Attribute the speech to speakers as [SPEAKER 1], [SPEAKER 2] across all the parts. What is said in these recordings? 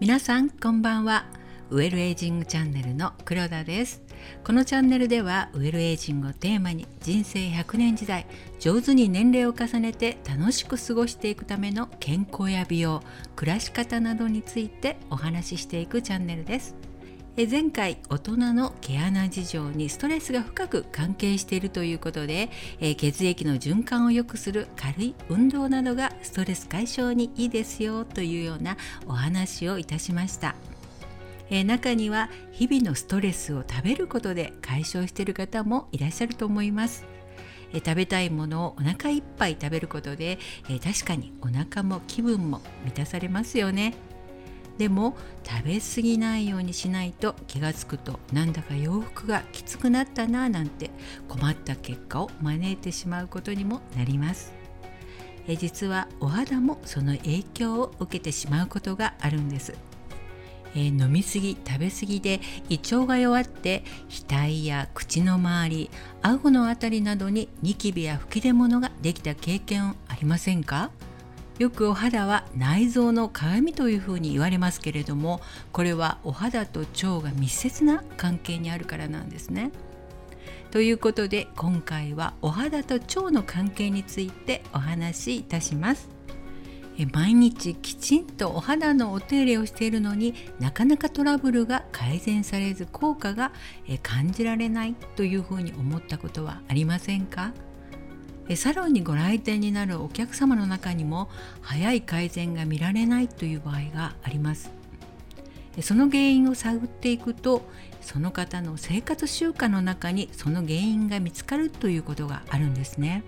[SPEAKER 1] 皆さんこんばんは。ウェルエイジングチャンネルの黒田です。このチャンネルではウェルエイジングをテーマに人生100年時代上手に年齢を重ねて楽しく過ごしていくための健康や美容暮らし方などについてお話ししていくチャンネルです。前回大人の毛穴事情にストレスが深く関係しているということで、血液の循環を良くする軽い運動などがストレス解消にいいですよというようなお話をいたしました。え中には日々のストレスを食べることで解消している方もいらっしゃると思います。え食べたいものをお腹いっぱい食べることで、え確かにお腹も気分も満たされますよね。でも食べ過ぎないようにしないと気がつくとなんだか洋服がきつくなったななんて困った結果を招いてしまうことにもなります。え実はお肌もその影響を受けてしまうことがあるんです。え飲みすぎ食べ過ぎで胃腸が弱って額や口の周り顎のあたりなどにニキビや吹き出物ができた経験ありませんか？よくお肌は内臓の鏡というふうに言われますけれどもこれはお肌と腸が密接な関係にあるからなんですね。ということで今回はお肌と腸の関係についてお話しいたします。毎日きちんとお肌のお手入れをしているのになかなかトラブルが改善されず効果が感じられないというふうに思ったことはありませんか？サロンにご来店になるお客様の中にも早い改善が見られないという場合があります。その原因を探っていくとその方の生活習慣の中にその原因が見つかるということがあるんですね。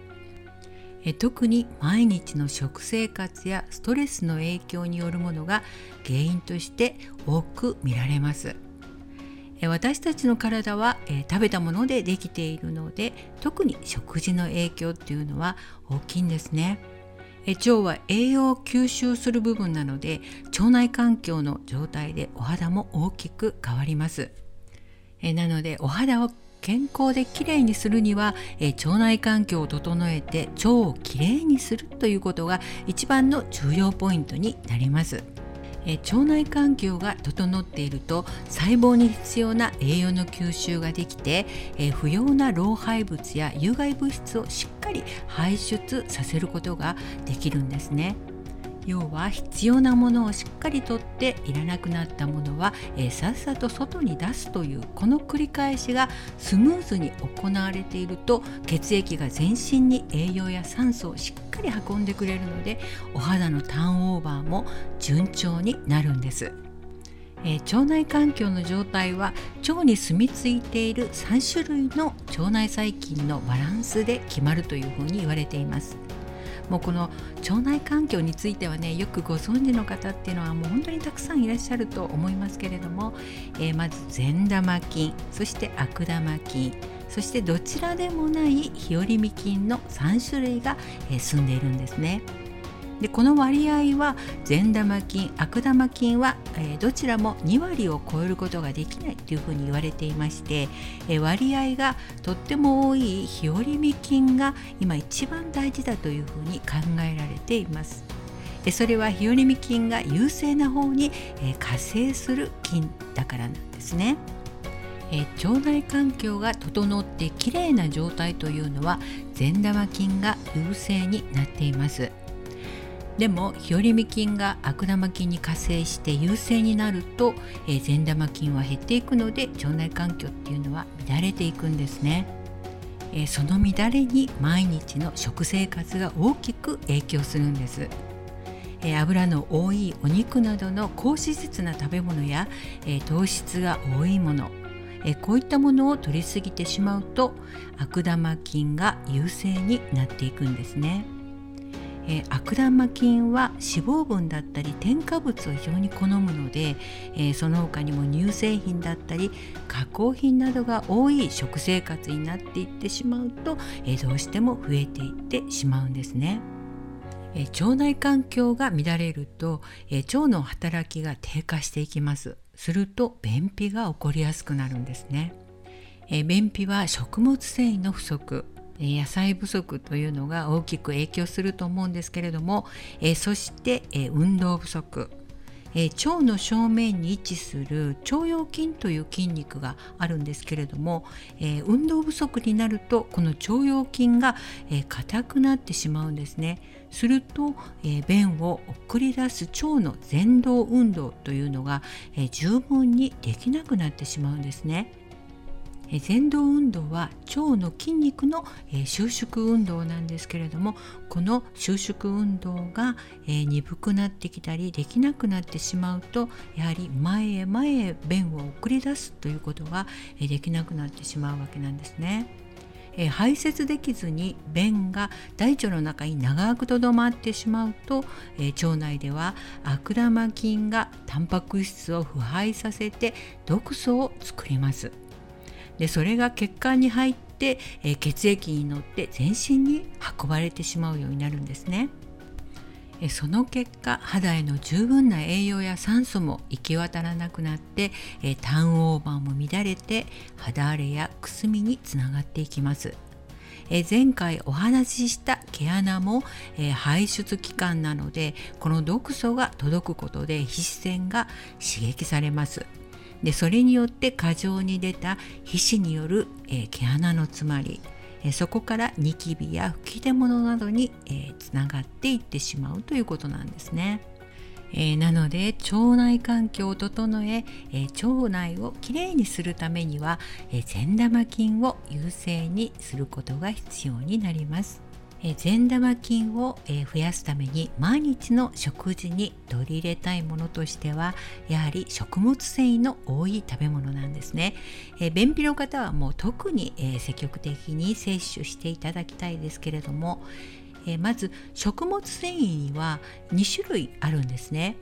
[SPEAKER 1] 特に毎日の食生活やストレスの影響によるものが原因として多く見られます。私たちの体は、食べたものでできているので特に食事の影響っていうのは大きいんですね。腸は栄養を吸収する部分なので腸内環境の状態でお肌も大きく変わります。なのでお肌を健康できれいにするには、え腸内環境を整えて腸をきれいにするということが一番の重要ポイントになります。え腸内環境が整っていると細胞に必要な栄養の吸収ができて、え不要な老廃物や有害物質をしっかり排出させることができるんですね。要は必要なものをしっかりとっていらなくなったものは、えー、さっさと外に出すというこの繰り返しがスムーズに行われていると血液が全身に栄養や酸素をしっかり運んでくれるのでお肌のターンオーバーも順調になるんです。えー、腸内環境の状態は腸に住み着いている3種類の腸内細菌のバランスで決まるというふうに言われています。もうこの腸内環境についてはねよくご存知の方っていうのはもう本当にたくさんいらっしゃると思いますけれども、えー、まず善玉菌そして悪玉菌そしてどちらでもない日和見菌の3種類が、えー、住んでいるんですね。でこの割合は善玉菌悪玉菌は、えー、どちらも2割を超えることができないというふうに言われていまして、えー、割合がとっても多い日和見菌が今一番大事だというふうに考えられています。それは日和見菌が優勢な方に、えー、活性する菌だからなんですね。え腸内環境が整ってきれいな状態というのは善玉菌が優勢になっています。でも日和見菌が悪玉菌に加勢して優勢になると、えー、善玉菌は減っていくので腸内環境っていうのは乱れていくんですね、えー、その乱れに毎日の食生活が大きく影響するんです、えー、油の多いお肉などの高脂質な食べ物や、え糖質が多いものこういったものを取りすぎてしまうと悪玉菌が優勢になっていくんですね。えー、悪玉菌は脂肪分だったり添加物を非常に好むので、えー、その他にも乳製品だったり加工品などが多い食生活になっていってしまうと、えー、どうしても増えていってしまうんですね。え腸内環境が乱れると、え腸の働きが低下していきます。すると便秘が起こりやすくなるんですね、え便秘は食物繊維の不足。野菜不足というのが大きく影響すると思うんですけれども、えそして、え運動不足え、腸の正面に位置する腸腰筋という筋肉があるんですけれども、え、運動不足になるとこの腸腰筋が硬、えー、くなってしまうんですね。すると、え便を送り出す腸の前動運動というのが、え十分にできなくなってしまうんですね。前動運動は腸の筋肉の収縮運動なんですけれどもこの収縮運動が鈍くなってきたりできなくなってしまうとやはり前へ前へ便を送り出すということができなくなってしまうわけなんですね。え排泄できずに便が大腸の中に長くとどまってしまうと、え腸内では悪玉菌がタンパク質を腐敗させて毒素を作ります。でそれが血管に入って、えー、血液に乗って全身に運ばれてしまうようになるんですね。その結果肌への十分な栄養や酸素も行き渡らなくなってターンオーバーも乱れて肌荒れやくすみにつながっていきます。前回お話しした毛穴も排出器官なのでこの毒素が届くことで皮脂腺が刺激されます。でそれによって過剰に出た皮脂による、えー、毛穴の詰まり、えー、そこからニキビや吹き出物などに、えー、つながっていってしまうということなんですね。えー、なので腸内環境を整ええー、腸内をきれいにするためには、えー、善玉菌を優勢にすることが必要になります。善玉菌を増やすために毎日の食事に取り入れたいものとしてはやはり食物繊維の多い食べ物なんですね。便秘の方はもう特に積極的に摂取していただきたいですけれどもまず食物繊維には2種類あるんですね。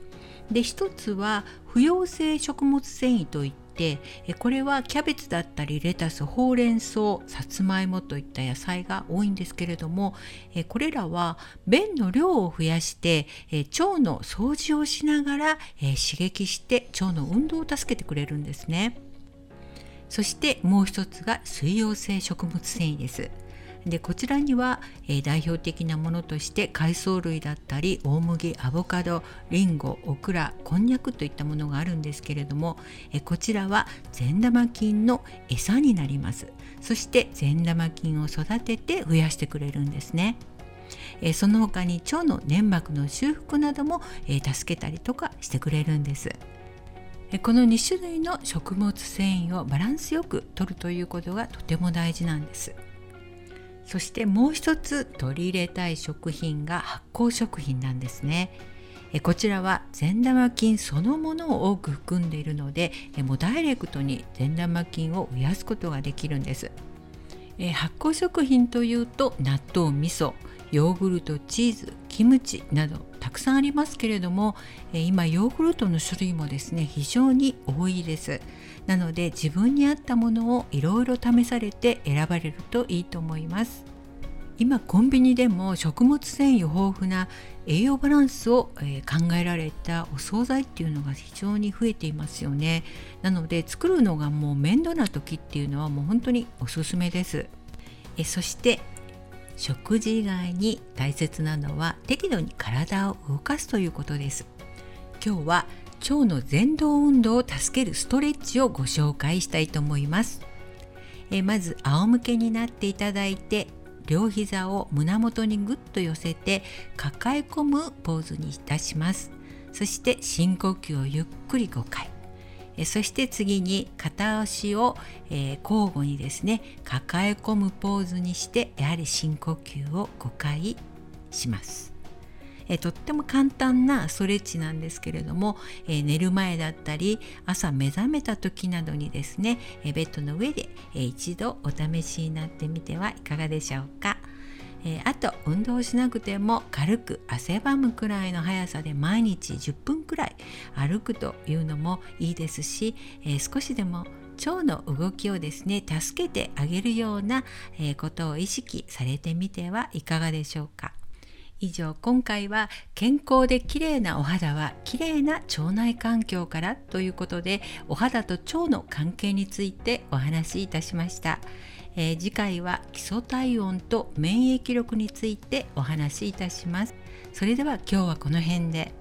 [SPEAKER 1] で一つは不溶性食物繊維といってこれはキャベツだったりレタスほうれん草さつまいもといった野菜が多いんですけれどもこれらは便の量を増やして腸の掃除をしながら刺激して腸の運動を助けてくれるんですね。そしてもう一つが水溶性食物繊維です。でこちらには、えー、代表的なものとして海藻類だったり大麦アボカドリンゴオクラこんにゃくといったものがあるんですけれども、えー、こちらは善玉菌の餌になりますそして善玉菌を育てて増やしてくれるんですね。えー、その他に腸の粘膜の修復なども、えー、助けたりとかしてくれるんです。この2種類の食物繊維をバランスよく摂るということがとても大事なんです。そしてもう一つ取り入れたい食品が発酵食品なんですね。こちらは善玉菌そのものを多く含んでいるのでもうダイレクトに善玉菌を増やすことができるんです。発酵食品というと納豆味噌ヨーグルトチーズキムチなどたくさんありますけれども今ヨーグルトの種類もですね非常に多いです。なので自分に合ったものをいろいろ試されて選ばれるといいと思います。今コンビニでも食物繊維豊富な栄養バランスを、え考えられたお惣菜っていうのが非常に増えていますよね。なので作るのがもう面倒な時っていうのはもう本当におすすめです。えそして食事以外に大切なのは適度に体を動かすということです。今日は腸の前動運動を助けるストレッチをご紹介したいと思います。えまず仰向けになっていただいて両膝を胸元にぐっと寄せて抱え込むポーズにいたします。そして深呼吸をゆっくり5回。そして次に片足を、え交互にですね抱え込むポーズにしてやはり深呼吸を5回します。えとっても簡単なストレッチなんですけれども、え寝る前だったり朝目覚めた時などにですね、えベッドの上で、え一度お試しになってみてはいかがでしょうか。え、あと運動しなくても軽く汗ばむくらいの速さで毎日10分くらい歩くというのもいいですし、え、少しでも腸の動きをですね助けてあげるような、ことを意識されてみてはいかがでしょうか。以上今回は健康で綺麗なお肌は綺麗な腸内環境からということでお肌と腸の関係についてお話しいたしました。えー、次回は基礎体温と免疫力についてお話しいたします。それでは今日はこの辺で。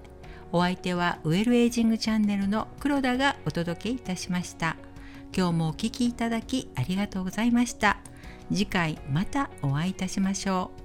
[SPEAKER 1] お相手はウェルエイジングチャンネルの黒田がお届けいたしました。今日もお聴きいただきありがとうございました。次回またお会いいたしましょう。